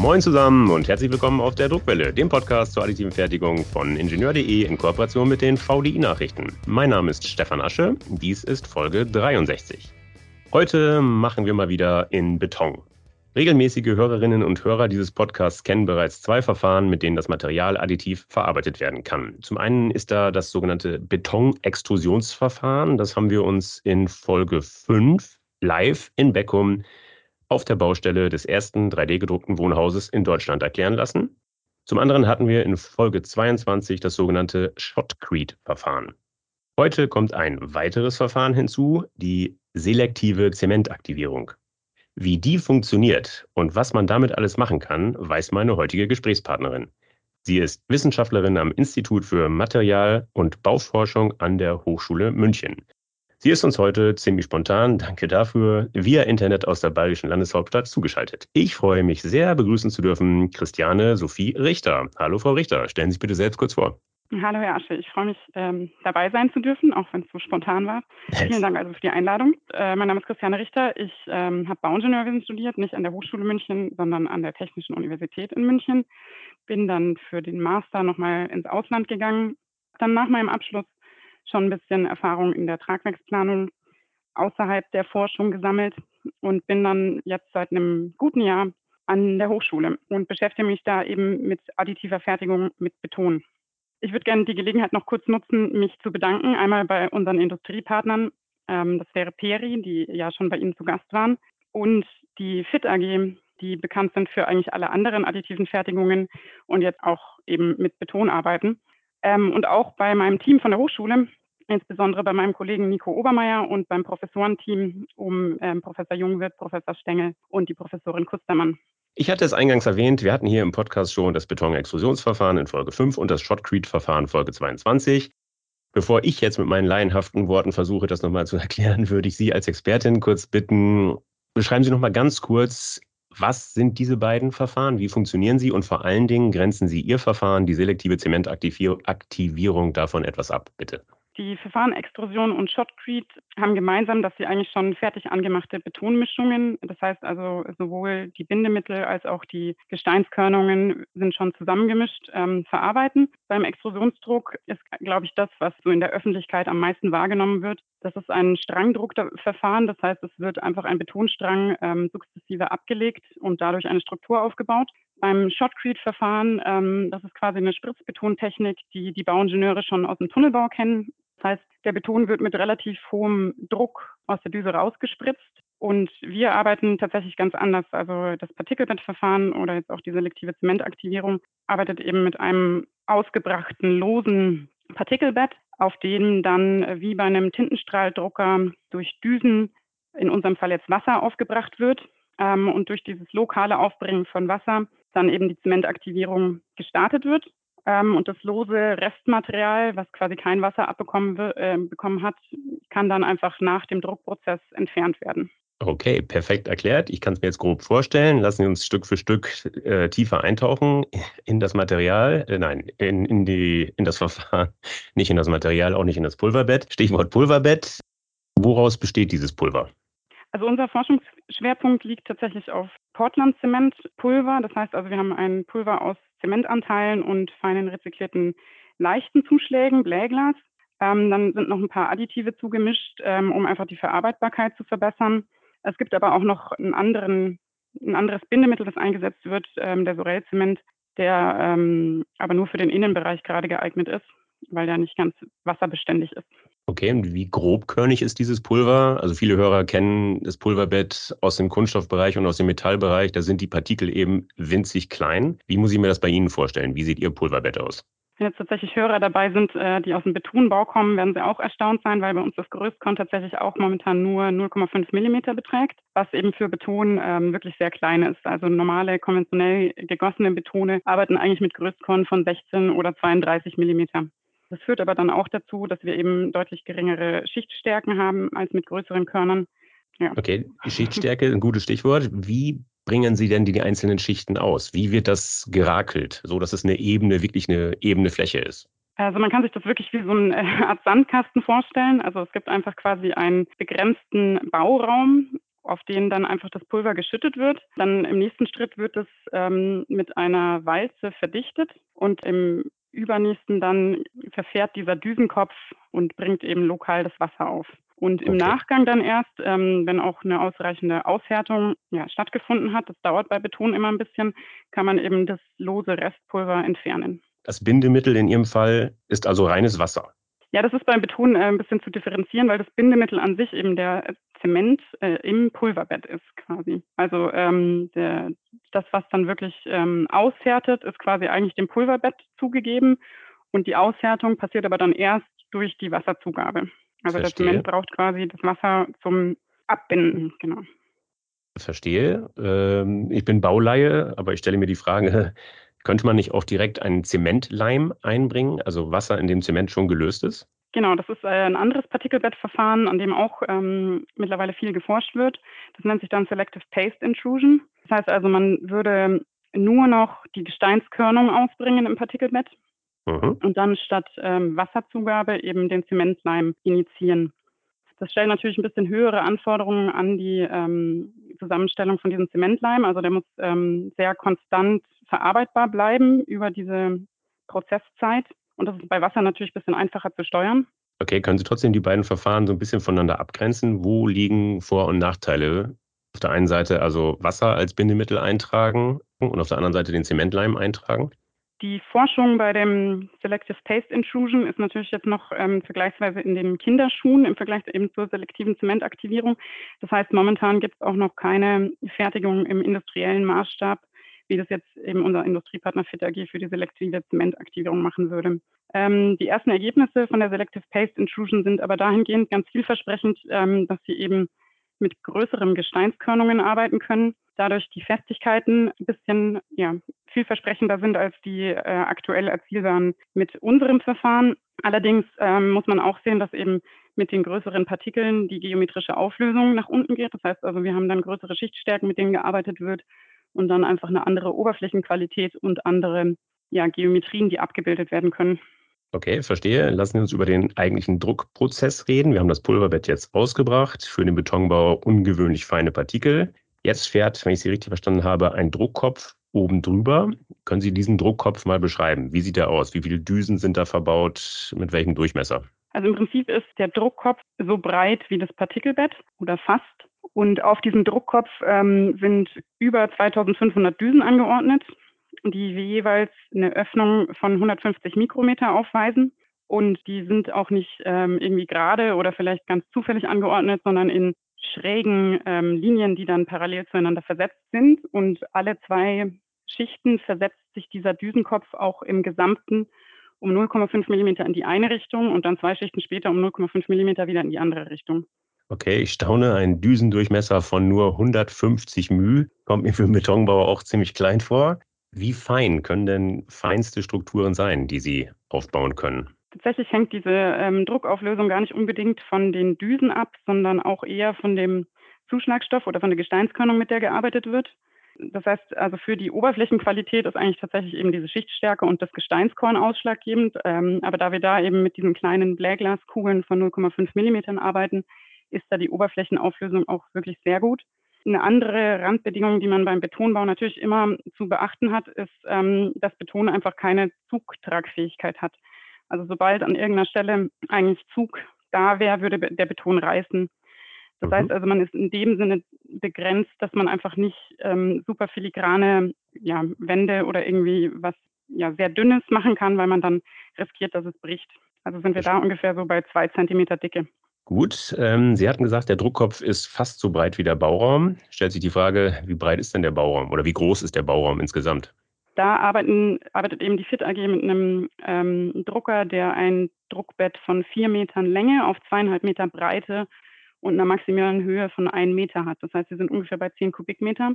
Moin zusammen und herzlich willkommen auf der Druckwelle, dem Podcast zur additiven Fertigung von Ingenieur.de in Kooperation mit den VDI-Nachrichten. Mein Name ist Stefan Asche, dies ist Folge 63. Heute machen wir mal wieder in Beton. Regelmäßige Hörerinnen und Hörer dieses Podcasts kennen bereits zwei Verfahren, mit denen das Material additiv verarbeitet werden kann. Zum einen ist da das sogenannte Betonextrusionsverfahren. Das haben wir uns in Folge 5 live in Beckum auf der Baustelle des ersten 3D-gedruckten Wohnhauses in Deutschland erklären lassen. Zum anderen hatten wir in Folge 22 das sogenannte Shotcrete-Verfahren. Heute kommt ein weiteres Verfahren hinzu, die selektive Zementaktivierung. Wie die funktioniert und was man damit alles machen kann, weiß meine heutige Gesprächspartnerin. Sie ist Wissenschaftlerin am Institut für Material- und Bauforschung an der Hochschule München. Sie ist uns heute ziemlich spontan, danke dafür, via Internet aus der bayerischen Landeshauptstadt zugeschaltet. Ich freue mich sehr, begrüßen zu dürfen Christiane Sophie Richter. Hallo, Frau Richter. Stellen Sie sich bitte selbst kurz vor. Hallo, Herr Asche. Ich freue mich, ähm, dabei sein zu dürfen, auch wenn es so spontan war. Vielen Dank also für die Einladung. Äh, mein Name ist Christiane Richter. Ich ähm, habe Bauingenieurwesen studiert, nicht an der Hochschule München, sondern an der Technischen Universität in München. Bin dann für den Master nochmal ins Ausland gegangen. Dann nach meinem Abschluss schon ein bisschen Erfahrung in der Tragwerksplanung außerhalb der Forschung gesammelt und bin dann jetzt seit einem guten Jahr an der Hochschule und beschäftige mich da eben mit additiver Fertigung mit Beton. Ich würde gerne die Gelegenheit noch kurz nutzen, mich zu bedanken. Einmal bei unseren Industriepartnern, ähm, das wäre Peri, die ja schon bei Ihnen zu Gast waren, und die FIT AG, die bekannt sind für eigentlich alle anderen additiven Fertigungen und jetzt auch eben mit Beton arbeiten. Ähm, und auch bei meinem Team von der Hochschule, insbesondere bei meinem Kollegen Nico Obermeier und beim Professorenteam um ähm, Professor Jungwirth, Professor Stengel und die Professorin Kustermann. Ich hatte es eingangs erwähnt, wir hatten hier im Podcast schon das Betonextrusionsverfahren in Folge 5 und das Shotcrete-Verfahren Folge 22. Bevor ich jetzt mit meinen laienhaften Worten versuche, das nochmal zu erklären, würde ich Sie als Expertin kurz bitten, beschreiben Sie nochmal ganz kurz, was sind diese beiden Verfahren? Wie funktionieren sie? Und vor allen Dingen grenzen Sie Ihr Verfahren, die selektive Zementaktivierung, davon etwas ab, bitte. Die Verfahren Extrusion und Shotcrete haben gemeinsam, dass sie eigentlich schon fertig angemachte Betonmischungen, das heißt also sowohl die Bindemittel als auch die Gesteinskörnungen sind schon zusammengemischt, ähm, verarbeiten. Beim Extrusionsdruck ist, glaube ich, das, was so in der Öffentlichkeit am meisten wahrgenommen wird. Das ist ein Strangdruckverfahren, das heißt, es wird einfach ein Betonstrang ähm, sukzessive abgelegt und dadurch eine Struktur aufgebaut. Beim Shotcrete-Verfahren, ähm, das ist quasi eine Spritzbetontechnik, die die Bauingenieure schon aus dem Tunnelbau kennen. Das heißt, der Beton wird mit relativ hohem Druck aus der Düse rausgespritzt. Und wir arbeiten tatsächlich ganz anders. Also das Partikelbettverfahren oder jetzt auch die selektive Zementaktivierung arbeitet eben mit einem ausgebrachten losen Partikelbett, auf dem dann wie bei einem Tintenstrahldrucker durch Düsen, in unserem Fall jetzt Wasser, aufgebracht wird. Ähm, und durch dieses lokale Aufbringen von Wasser dann eben die Zementaktivierung gestartet wird. Ähm, und das lose Restmaterial, was quasi kein Wasser abbekommen äh, bekommen hat, kann dann einfach nach dem Druckprozess entfernt werden. Okay, perfekt erklärt. Ich kann es mir jetzt grob vorstellen. Lassen Sie uns Stück für Stück äh, tiefer eintauchen in das Material, äh, nein, in, in, die, in das Verfahren, nicht in das Material, auch nicht in das Pulverbett. Stichwort Pulverbett. Woraus besteht dieses Pulver? Also unser Forschungsschwerpunkt liegt tatsächlich auf Portland-Zementpulver. Das heißt also, wir haben ein Pulver aus Zementanteilen und feinen rezyklierten leichten Zuschlägen, Bläglas. Ähm, dann sind noch ein paar Additive zugemischt, ähm, um einfach die Verarbeitbarkeit zu verbessern. Es gibt aber auch noch einen anderen, ein anderes Bindemittel, das eingesetzt wird, ähm, der Sorel-Zement, der ähm, aber nur für den Innenbereich gerade geeignet ist, weil der nicht ganz wasserbeständig ist. Okay, und wie grobkörnig ist dieses Pulver? Also viele Hörer kennen das Pulverbett aus dem Kunststoffbereich und aus dem Metallbereich. Da sind die Partikel eben winzig klein. Wie muss ich mir das bei Ihnen vorstellen? Wie sieht Ihr Pulverbett aus? Wenn jetzt tatsächlich Hörer dabei sind, äh, die aus dem Betonbau kommen, werden sie auch erstaunt sein, weil bei uns das Größkon tatsächlich auch momentan nur 0,5 Millimeter beträgt, was eben für Beton ähm, wirklich sehr klein ist. Also normale, konventionell gegossene Betone arbeiten eigentlich mit Größkon von 16 oder 32 Millimeter. Das führt aber dann auch dazu, dass wir eben deutlich geringere Schichtstärken haben als mit größeren Körnern. Ja. Okay, Schichtstärke, ein gutes Stichwort. Wie bringen Sie denn die, einzelnen Schichten aus? Wie wird das gerakelt, so dass es eine ebene, wirklich eine ebene Fläche ist? Also man kann sich das wirklich wie so eine Art Sandkasten vorstellen. Also es gibt einfach quasi einen begrenzten Bauraum auf den dann einfach das Pulver geschüttet wird. Dann im nächsten Schritt wird es ähm, mit einer Walze verdichtet und im übernächsten dann verfährt dieser Düsenkopf und bringt eben lokal das Wasser auf. Und im okay. Nachgang dann erst, ähm, wenn auch eine ausreichende Aushärtung ja, stattgefunden hat, das dauert bei Beton immer ein bisschen, kann man eben das lose Restpulver entfernen. Das Bindemittel in Ihrem Fall ist also reines Wasser. Ja, das ist beim Beton äh, ein bisschen zu differenzieren, weil das Bindemittel an sich eben der Zement äh, im Pulverbett ist quasi. Also ähm, der, das, was dann wirklich ähm, aushärtet, ist quasi eigentlich dem Pulverbett zugegeben und die Aushärtung passiert aber dann erst durch die Wasserzugabe. Also Verstehe. der Zement braucht quasi das Wasser zum Abbinden, genau. Verstehe. Ähm, ich bin Bauleihe, aber ich stelle mir die Frage, könnte man nicht auch direkt einen Zementleim einbringen, also Wasser, in dem Zement schon gelöst ist? Genau, das ist äh, ein anderes Partikelbettverfahren, an dem auch ähm, mittlerweile viel geforscht wird. Das nennt sich dann Selective Paste Intrusion. Das heißt also, man würde nur noch die Gesteinskörnung ausbringen im Partikelbett mhm. und dann statt ähm, Wasserzugabe eben den Zementleim initiieren. Das stellt natürlich ein bisschen höhere Anforderungen an die ähm, Zusammenstellung von diesem Zementleim. Also der muss ähm, sehr konstant verarbeitbar bleiben über diese Prozesszeit. Und das ist bei Wasser natürlich ein bisschen einfacher zu steuern. Okay, können Sie trotzdem die beiden Verfahren so ein bisschen voneinander abgrenzen? Wo liegen Vor- und Nachteile? Auf der einen Seite also Wasser als Bindemittel eintragen und auf der anderen Seite den Zementleim eintragen? Die Forschung bei dem Selective Paste Intrusion ist natürlich jetzt noch ähm, vergleichsweise in den Kinderschuhen im Vergleich eben zur selektiven Zementaktivierung. Das heißt, momentan gibt es auch noch keine Fertigung im industriellen Maßstab, wie das jetzt eben unser Industriepartner Fit AG für die selektive Zementaktivierung machen würde. Ähm, die ersten Ergebnisse von der Selective Paste Intrusion sind aber dahingehend ganz vielversprechend, ähm, dass sie eben mit größeren Gesteinskörnungen arbeiten können, dadurch die Festigkeiten ein bisschen ja, vielversprechender sind als die äh, aktuell erzielbaren mit unserem Verfahren. Allerdings ähm, muss man auch sehen, dass eben mit den größeren Partikeln die geometrische Auflösung nach unten geht. Das heißt also, wir haben dann größere Schichtstärken, mit denen gearbeitet wird und dann einfach eine andere Oberflächenqualität und andere ja, Geometrien, die abgebildet werden können. Okay, verstehe. Lassen Sie uns über den eigentlichen Druckprozess reden. Wir haben das Pulverbett jetzt ausgebracht. Für den Betonbau ungewöhnlich feine Partikel. Jetzt fährt, wenn ich Sie richtig verstanden habe, ein Druckkopf oben drüber. Können Sie diesen Druckkopf mal beschreiben? Wie sieht der aus? Wie viele Düsen sind da verbaut? Mit welchem Durchmesser? Also im Prinzip ist der Druckkopf so breit wie das Partikelbett oder fast. Und auf diesem Druckkopf ähm, sind über 2500 Düsen angeordnet, die jeweils eine Öffnung von 150 Mikrometer aufweisen. Und die sind auch nicht ähm, irgendwie gerade oder vielleicht ganz zufällig angeordnet, sondern in schrägen ähm, Linien, die dann parallel zueinander versetzt sind. Und alle zwei Schichten versetzt sich dieser Düsenkopf auch im Gesamten um 0,5 Millimeter in die eine Richtung und dann zwei Schichten später um 0,5 Millimeter wieder in die andere Richtung. Okay, ich staune, ein Düsendurchmesser von nur 150 μ kommt mir für einen Betonbauer auch ziemlich klein vor. Wie fein können denn feinste Strukturen sein, die Sie aufbauen können? Tatsächlich hängt diese ähm, Druckauflösung gar nicht unbedingt von den Düsen ab, sondern auch eher von dem Zuschlagstoff oder von der Gesteinskörnung, mit der gearbeitet wird. Das heißt, also für die Oberflächenqualität ist eigentlich tatsächlich eben diese Schichtstärke und das Gesteinskorn ausschlaggebend. Ähm, aber da wir da eben mit diesen kleinen Blähglaskugeln von 0,5 Millimetern arbeiten, ist da die Oberflächenauflösung auch wirklich sehr gut. Eine andere Randbedingung, die man beim Betonbau natürlich immer zu beachten hat, ist, ähm, dass Beton einfach keine Zugtragfähigkeit hat. Also sobald an irgendeiner Stelle eigentlich Zug da wäre, würde der Beton reißen. Das mhm. heißt also, man ist in dem Sinne begrenzt, dass man einfach nicht ähm, super filigrane ja, Wände oder irgendwie was ja, sehr Dünnes machen kann, weil man dann riskiert, dass es bricht. Also sind wir da ungefähr so bei zwei Zentimeter Dicke. Gut, ähm, Sie hatten gesagt, der Druckkopf ist fast so breit wie der Bauraum. Stellt sich die Frage, wie breit ist denn der Bauraum oder wie groß ist der Bauraum insgesamt? Da arbeiten, arbeitet eben die FIT AG mit einem ähm, Drucker, der ein Druckbett von vier Metern Länge auf zweieinhalb Meter Breite und einer maximalen Höhe von einem Meter hat. Das heißt, wir sind ungefähr bei zehn Kubikmeter.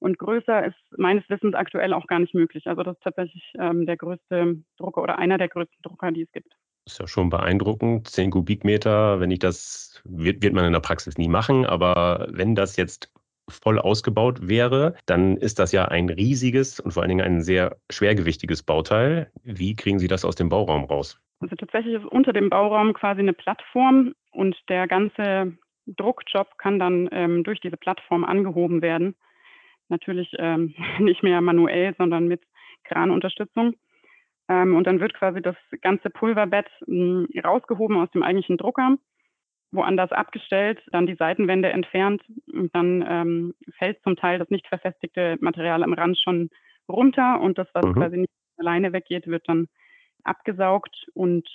Und größer ist meines Wissens aktuell auch gar nicht möglich. Also das ist tatsächlich ähm, der größte Drucker oder einer der größten Drucker, die es gibt. Ist ja schon beeindruckend. Zehn Kubikmeter, wenn ich das, wird, wird man in der Praxis nie machen, aber wenn das jetzt voll ausgebaut wäre, dann ist das ja ein riesiges und vor allen Dingen ein sehr schwergewichtiges Bauteil. Wie kriegen Sie das aus dem Bauraum raus? Also tatsächlich ist unter dem Bauraum quasi eine Plattform und der ganze Druckjob kann dann ähm, durch diese Plattform angehoben werden. Natürlich ähm, nicht mehr manuell, sondern mit Kranunterstützung. Ähm, und dann wird quasi das ganze Pulverbett mh, hm, rausgehoben aus dem eigentlichen Drucker, woanders abgestellt, dann die Seitenwände entfernt und dann ähm, fällt zum Teil das nicht verfestigte Material am Rand schon runter und das, was mhm. quasi nicht alleine weggeht, wird dann abgesaugt und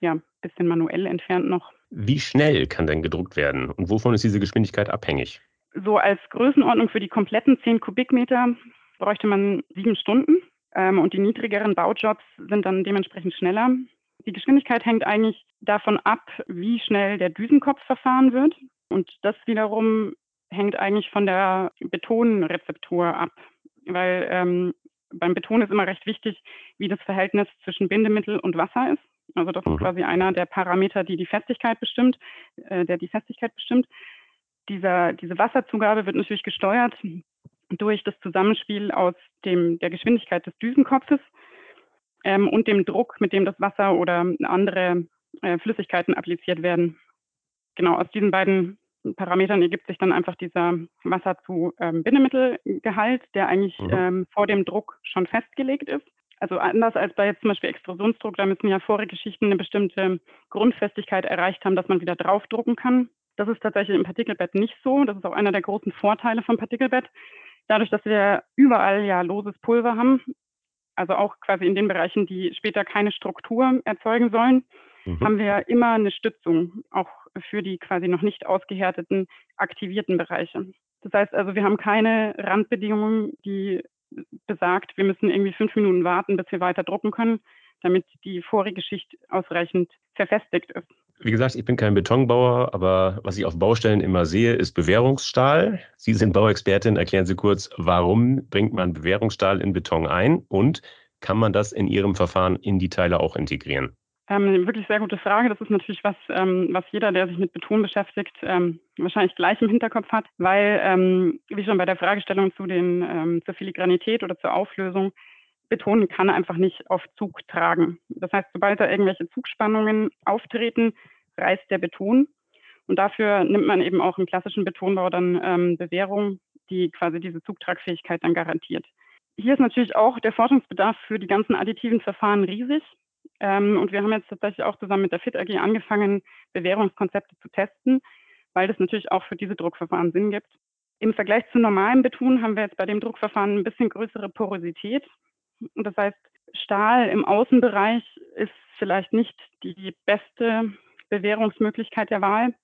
ja, ein bisschen manuell entfernt noch. Wie schnell kann denn gedruckt werden und wovon ist diese Geschwindigkeit abhängig? So als Größenordnung für die kompletten 10 Kubikmeter bräuchte man sieben Stunden ähm, und die niedrigeren Baujobs sind dann dementsprechend schneller. Die Geschwindigkeit hängt eigentlich davon ab, wie schnell der Düsenkopf verfahren wird. Und das wiederum hängt eigentlich von der Betonrezeptur ab, weil ähm, beim Beton ist immer recht wichtig, wie das Verhältnis zwischen Bindemittel und Wasser ist. Also das ist mhm. quasi einer der Parameter, die die Festigkeit bestimmt, äh, der die Festigkeit bestimmt. Dieser, diese Wasserzugabe wird natürlich gesteuert durch das Zusammenspiel aus dem, der Geschwindigkeit des Düsenkopfes ähm, und dem Druck, mit dem das Wasser oder andere äh, Flüssigkeiten appliziert werden. Genau aus diesen beiden Parametern ergibt sich dann einfach dieser Wasser zu ähm, Bindemittelgehalt, der eigentlich mhm. ähm, vor dem Druck schon festgelegt ist. Also anders als bei jetzt zum Beispiel Extrusionsdruck, da müssen ja vorige Schichten eine bestimmte Grundfestigkeit erreicht haben, dass man wieder draufdrucken kann. Das ist tatsächlich im Partikelbett nicht so. Das ist auch einer der großen Vorteile vom Partikelbett. Dadurch, dass wir überall ja loses Pulver haben, also auch quasi in den Bereichen, die später keine Struktur erzeugen sollen, mhm. haben wir immer eine Stützung, auch für die quasi noch nicht ausgehärteten, aktivierten Bereiche. Das heißt also, wir haben keine Randbedingungen, die besagt, wir müssen irgendwie fünf Minuten warten, bis wir weiter drucken können, damit die vorige Schicht ausreichend verfestigt ist. Wie gesagt, ich bin kein Betonbauer, aber was ich auf Baustellen immer sehe, ist Bewährungsstahl. Sie sind Bauexpertin. Erklären Sie kurz, warum bringt man Bewährungsstahl in Beton ein und kann man das in Ihrem Verfahren in die Teile auch integrieren? Ähm, wirklich sehr gute Frage. Das ist natürlich was, ähm, was jeder, der sich mit Beton beschäftigt, ähm, wahrscheinlich gleich im Hinterkopf hat, weil, ähm, wie schon bei der Fragestellung zu den, ähm, zur Filigranität oder zur Auflösung, Beton kann einfach nicht auf Zug tragen. Das heißt, sobald da irgendwelche Zugspannungen auftreten, reißt der Beton. Und dafür nimmt man eben auch im klassischen Betonbau dann ähm, Bewährung, die quasi diese Zugtragfähigkeit dann garantiert. Hier ist natürlich auch der Forschungsbedarf für die ganzen additiven Verfahren riesig. Ähm, und wir haben jetzt tatsächlich auch zusammen mit der FIT AG angefangen, Bewährungskonzepte zu testen, weil das natürlich auch für diese Druckverfahren Sinn gibt. Im Vergleich zu normalem Beton haben wir jetzt bei dem Druckverfahren ein bisschen größere Porosität. Und das heißt, Stahl im Außenbereich ist vielleicht nicht die beste Bewährungsmöglichkeit der Wahl,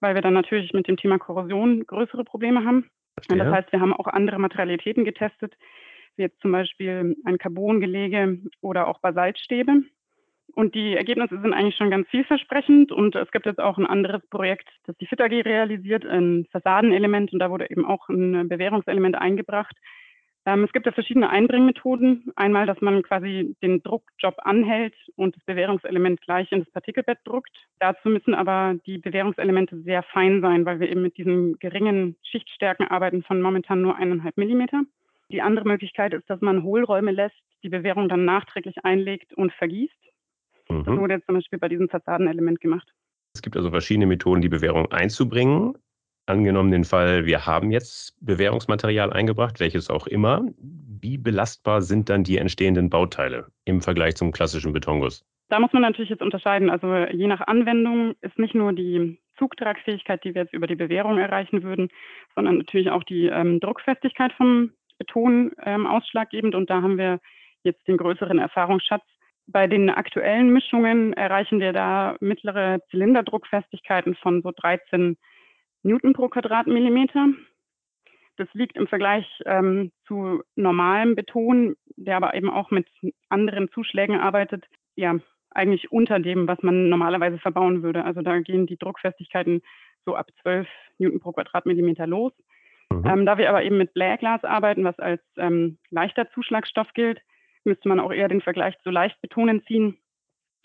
weil wir dann natürlich mit dem Thema Korrosion größere Probleme haben. Ja. Das heißt, wir haben auch andere Materialitäten getestet, wie jetzt zum Beispiel ein Carbongelege oder auch Basaltstäbe. Und die Ergebnisse sind eigentlich schon ganz vielversprechend. Und es gibt jetzt auch ein anderes Projekt, das die FIT AG realisiert, ein Fassadenelement. Und da wurde eben auch ein Bewährungselement eingebracht, es gibt ja verschiedene Einbringmethoden. Einmal, dass man quasi den Druckjob anhält und das Bewährungselement gleich in das Partikelbett druckt. Dazu müssen aber die Bewährungselemente sehr fein sein, weil wir eben mit diesen geringen Schichtstärken arbeiten von momentan nur eineinhalb Millimeter. Die andere Möglichkeit ist, dass man Hohlräume lässt, die Bewährung dann nachträglich einlegt und vergießt. Mhm. Das wurde jetzt zum Beispiel bei diesem Fassadenelement gemacht. Es gibt also verschiedene Methoden, die Bewährung einzubringen. Angenommen den Fall, wir haben jetzt Bewährungsmaterial eingebracht, welches auch immer. Wie belastbar sind dann die entstehenden Bauteile im Vergleich zum klassischen Betonguss? Da muss man natürlich jetzt unterscheiden. Also je nach Anwendung ist nicht nur die Zugtragfähigkeit, die wir jetzt über die Bewährung erreichen würden, sondern natürlich auch die ähm, Druckfestigkeit vom Beton ähm, ausschlaggebend. Und da haben wir jetzt den größeren Erfahrungsschatz. Bei den aktuellen Mischungen erreichen wir da mittlere Zylinderdruckfestigkeiten von so 13 Newton pro Quadratmillimeter. Das liegt im Vergleich ähm, zu normalem Beton, der aber eben auch mit anderen Zuschlägen arbeitet, ja, eigentlich unter dem, was man normalerweise verbauen würde. Also da gehen die Druckfestigkeiten so ab 12 Newton pro Quadratmillimeter los. Mhm. Ähm, da wir aber eben mit Blairglas arbeiten, was als ähm, leichter Zuschlagstoff gilt, müsste man auch eher den Vergleich zu Leichtbetonen ziehen.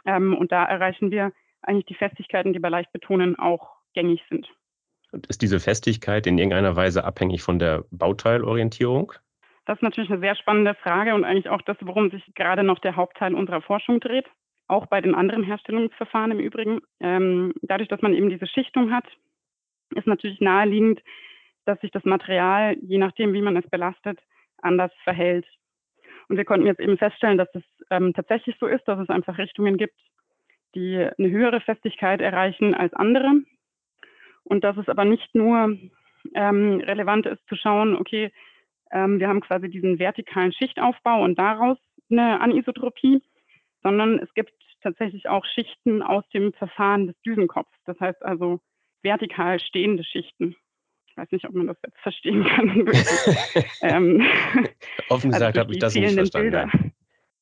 Ähm, und da erreichen wir eigentlich die Festigkeiten, die bei Leichtbetonen auch gängig sind. Ist diese Festigkeit in irgendeiner Weise abhängig von der Bauteilorientierung? Das ist natürlich eine sehr spannende Frage und eigentlich auch das, worum sich gerade noch der Hauptteil unserer Forschung dreht. Auch bei den anderen Herstellungsverfahren im Übrigen. Ähm, dadurch, dass man eben diese Schichtung hat, ist natürlich naheliegend, dass sich das Material, je nachdem, wie man es belastet, anders verhält. Und wir konnten jetzt eben feststellen, dass es ähm, tatsächlich so ist, dass es einfach Richtungen gibt, die eine höhere Festigkeit erreichen als andere. Und dass es aber nicht nur ähm, relevant ist zu schauen, okay, ähm, wir haben quasi diesen vertikalen Schichtaufbau und daraus eine Anisotropie, sondern es gibt tatsächlich auch Schichten aus dem Verfahren des Düsenkopfs. Das heißt also vertikal stehende Schichten. Ich weiß nicht, ob man das jetzt verstehen kann. ähm, Offen also gesagt also habe ich das nicht verstanden.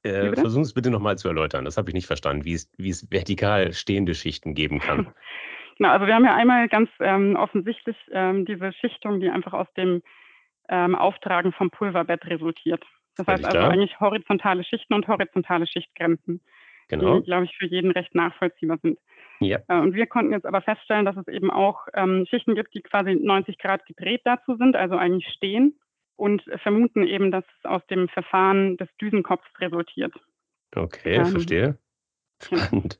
Äh, Versuchen es bitte nochmal zu erläutern. Das habe ich nicht verstanden, wie es, wie es vertikal stehende Schichten geben kann. Genau, also wir haben ja einmal ganz ähm, offensichtlich ähm, diese Schichtung, die einfach aus dem ähm, Auftragen vom Pulverbett resultiert. Das heißt also klar. eigentlich horizontale Schichten und horizontale Schichtgrenzen, genau. die, glaube ich, für jeden recht nachvollziehbar sind. Ja. Äh, und wir konnten jetzt aber feststellen, dass es eben auch ähm, Schichten gibt, die quasi 90 Grad gedreht dazu sind, also eigentlich stehen und vermuten eben, dass es aus dem Verfahren des Düsenkopfs resultiert. Okay, ähm, verstehe. Spannend.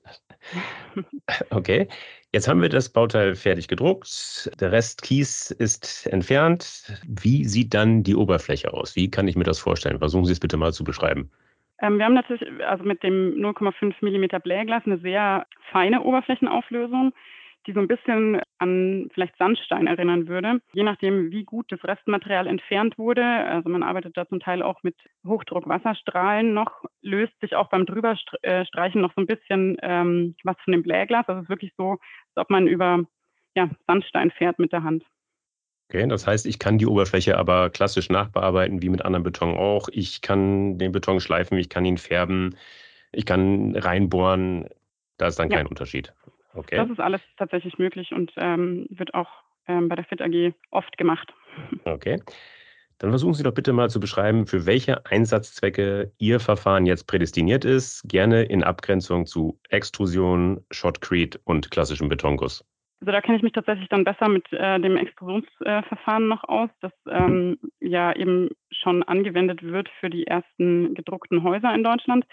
Okay, jetzt haben wir das Bauteil fertig gedruckt. Der Rest Kies ist entfernt. Wie sieht dann die Oberfläche aus? Wie kann ich mir das vorstellen? Versuchen Sie es bitte mal zu beschreiben. Ähm, wir haben natürlich also mit dem 0,5 mm Blähglas eine sehr feine Oberflächenauflösung die so ein bisschen an vielleicht Sandstein erinnern würde. Je nachdem, wie gut das Restmaterial entfernt wurde, also man arbeitet da zum Teil auch mit Hochdruckwasserstrahlen noch, löst sich auch beim Drüberstreichen noch so ein bisschen ähm, was von dem Blähglas. Also es ist wirklich so, als ob man über ja, Sandstein fährt mit der Hand. Okay, das heißt, ich kann die Oberfläche aber klassisch nachbearbeiten, wie mit anderen Beton auch. Ich kann den Beton schleifen, ich kann ihn färben, ich kann reinbohren. Da ist dann ja. kein Unterschied. Okay. Das ist alles tatsächlich möglich und ähm, wird auch ähm, bei der FIT AG oft gemacht. Okay. Dann versuchen Sie doch bitte mal zu beschreiben, für welche Einsatzzwecke Ihr Verfahren jetzt prädestiniert ist, gerne in Abgrenzung zu Extrusion, Shotcrete und klassischem Betonguss. Also da kenne ich mich tatsächlich dann besser mit äh, dem Extrusionsverfahren äh, noch aus, das ähm, ja eben schon angewendet wird für die ersten gedruckten Häuser in Deutschland.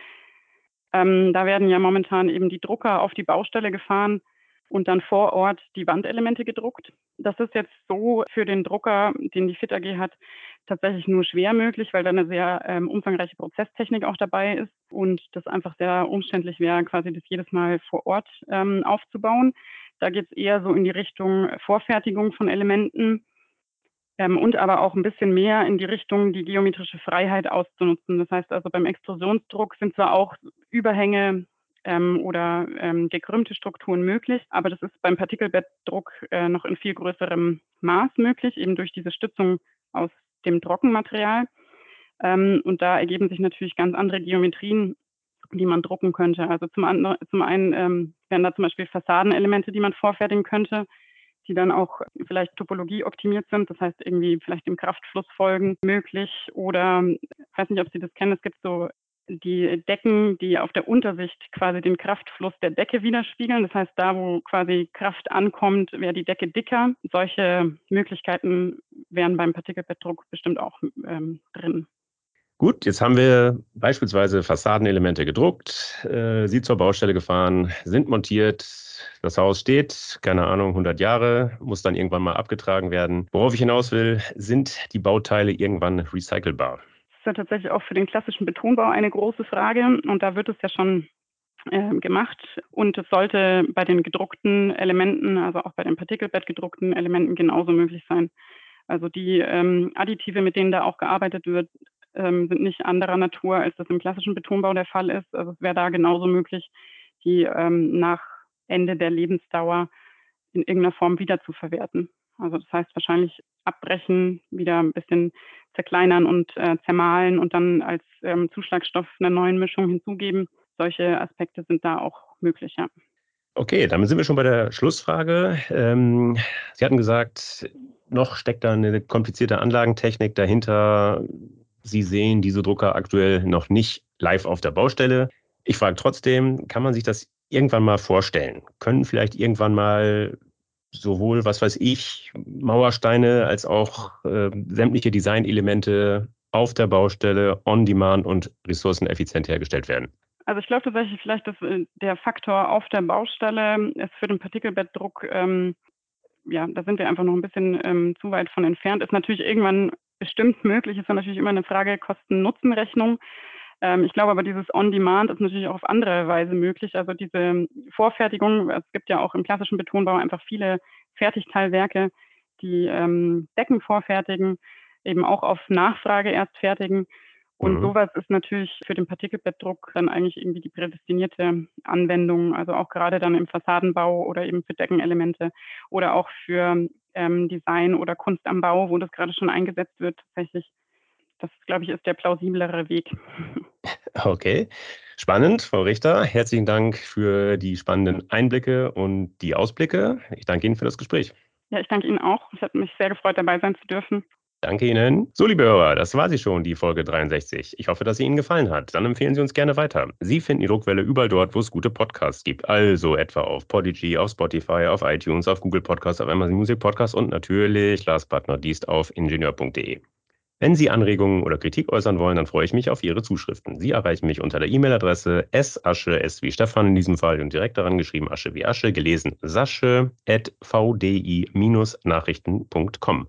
Ähm, da werden ja momentan eben die Drucker auf die Baustelle gefahren und dann vor Ort die Wandelemente gedruckt. Das ist jetzt so für den Drucker, den die FIT AG hat, tatsächlich nur schwer möglich, weil da eine sehr ähm, umfangreiche Prozesstechnik auch dabei ist und das einfach sehr umständlich wäre, quasi das jedes Mal vor Ort ähm, aufzubauen. Da geht es eher so in die Richtung Vorfertigung von Elementen ähm, und aber auch ein bisschen mehr in die Richtung, die geometrische Freiheit auszunutzen. Das heißt also beim Extrusionsdruck sind zwar auch Überhänge ähm, oder ähm, gekrümmte Strukturen möglich, aber das ist beim Partikelbettdruck äh, noch in viel größerem Maß möglich, eben durch diese Stützung aus dem Trockenmaterial. Ähm, und da ergeben sich natürlich ganz andere Geometrien, die man drucken könnte. Also zum, anderen, zum einen ähm, wären da zum Beispiel Fassadenelemente, die man vorfertigen könnte, die dann auch vielleicht Topologie optimiert sind, das heißt irgendwie vielleicht dem Kraftfluss folgen möglich oder ich weiß nicht, ob Sie das kennen, es gibt so die Decken, die auf der Untersicht quasi den Kraftfluss der Decke widerspiegeln. Das heißt, da, wo quasi Kraft ankommt, wäre die Decke dicker. Solche Möglichkeiten wären beim Partikelbettdruck bestimmt auch ähm, drin. Gut, jetzt haben wir beispielsweise Fassadenelemente gedruckt, äh, sie zur Baustelle gefahren, sind montiert, das Haus steht, keine Ahnung, 100 Jahre, muss dann irgendwann mal abgetragen werden. Worauf ich hinaus will, sind die Bauteile irgendwann recycelbar? Das ist ja tatsächlich auch für den klassischen Betonbau eine große Frage und da wird es ja schon äh, gemacht und es sollte bei den gedruckten Elementen, also auch bei den Partikelbett gedruckten Elementen genauso möglich sein. Also die ähm, Additive, mit denen da auch gearbeitet wird, ähm, sind nicht anderer Natur, als das im klassischen Betonbau der Fall ist. Also es wäre da genauso möglich, die ähm, nach Ende der Lebensdauer in irgendeiner Form wieder zu verwerten. Also das heißt wahrscheinlich abbrechen, wieder ein bisschen zerkleinern und äh, zermahlen und dann als ähm, Zuschlagstoff einer neuen Mischung hinzugeben. Solche Aspekte sind da auch möglich, ja. Okay, damit sind wir schon bei der Schlussfrage. Ähm, Sie hatten gesagt, noch steckt da eine komplizierte Anlagentechnik dahinter. Sie sehen diese Drucker aktuell noch nicht live auf der Baustelle. Ich frage trotzdem, kann man sich das irgendwann mal vorstellen? Können vielleicht irgendwann mal sowohl, was weiß ich, Mauersteine als auch äh, sämtliche Designelemente auf der Baustelle on demand und ressourceneffizient hergestellt werden? Also ich glaube tatsächlich vielleicht, dass äh, der Faktor auf der Baustelle ist für den Partikelbettdruck ähm, ja, da sind wir einfach noch ein bisschen ähm, zu weit von entfernt. Ist natürlich irgendwann bestimmt möglich, ist natürlich immer eine Frage Kosten-Nutzen-Rechnung. Ähm, ich glaube aber, dieses On-Demand ist natürlich auch auf andere Weise möglich. Also diese Vorfertigung, es gibt ja auch im klassischen Betonbau einfach viele Fertigteilwerke, die ähm, Decken vorfertigen, eben auch auf Nachfrage erst fertigen. Und mhm. sowas ist natürlich für den Partikelbettdruck dann eigentlich irgendwie die prädestinierte Anwendung, also auch gerade dann im Fassadenbau oder eben für Deckenelemente oder auch für ähm, Design oder Kunst am Bau, wo das gerade schon eingesetzt wird, tatsächlich. Das, glaube ich, ist der plausiblere Weg. Okay, spannend, Frau Richter. Herzlichen Dank für die spannenden Einblicke und die Ausblicke. Ich danke Ihnen für das Gespräch. Ja, ich danke Ihnen auch. Es hat mich sehr gefreut, dabei sein zu dürfen. Danke Ihnen. So, liebe Hörer, das war sie schon, die Folge 63. Ich hoffe, dass sie Ihnen gefallen hat. Dann empfehlen Sie uns gerne weiter. Sie finden die Druckwelle überall dort, wo es gute Podcasts gibt. Also etwa auf Podigy, auf Spotify, auf iTunes, auf Google Podcasts, auf Amazon Music Podcasts und natürlich, last but not least, auf ingenieur.de. Wenn Sie Anregungen oder Kritik äußern wollen, dann freue ich mich auf Ihre Zuschriften. Sie erreichen mich unter der E-Mail-Adresse sasche, s wie Stefan in diesem Fall und direkt daran geschrieben Asche wie Asche, gelesen sasche at vdi-nachrichten.com.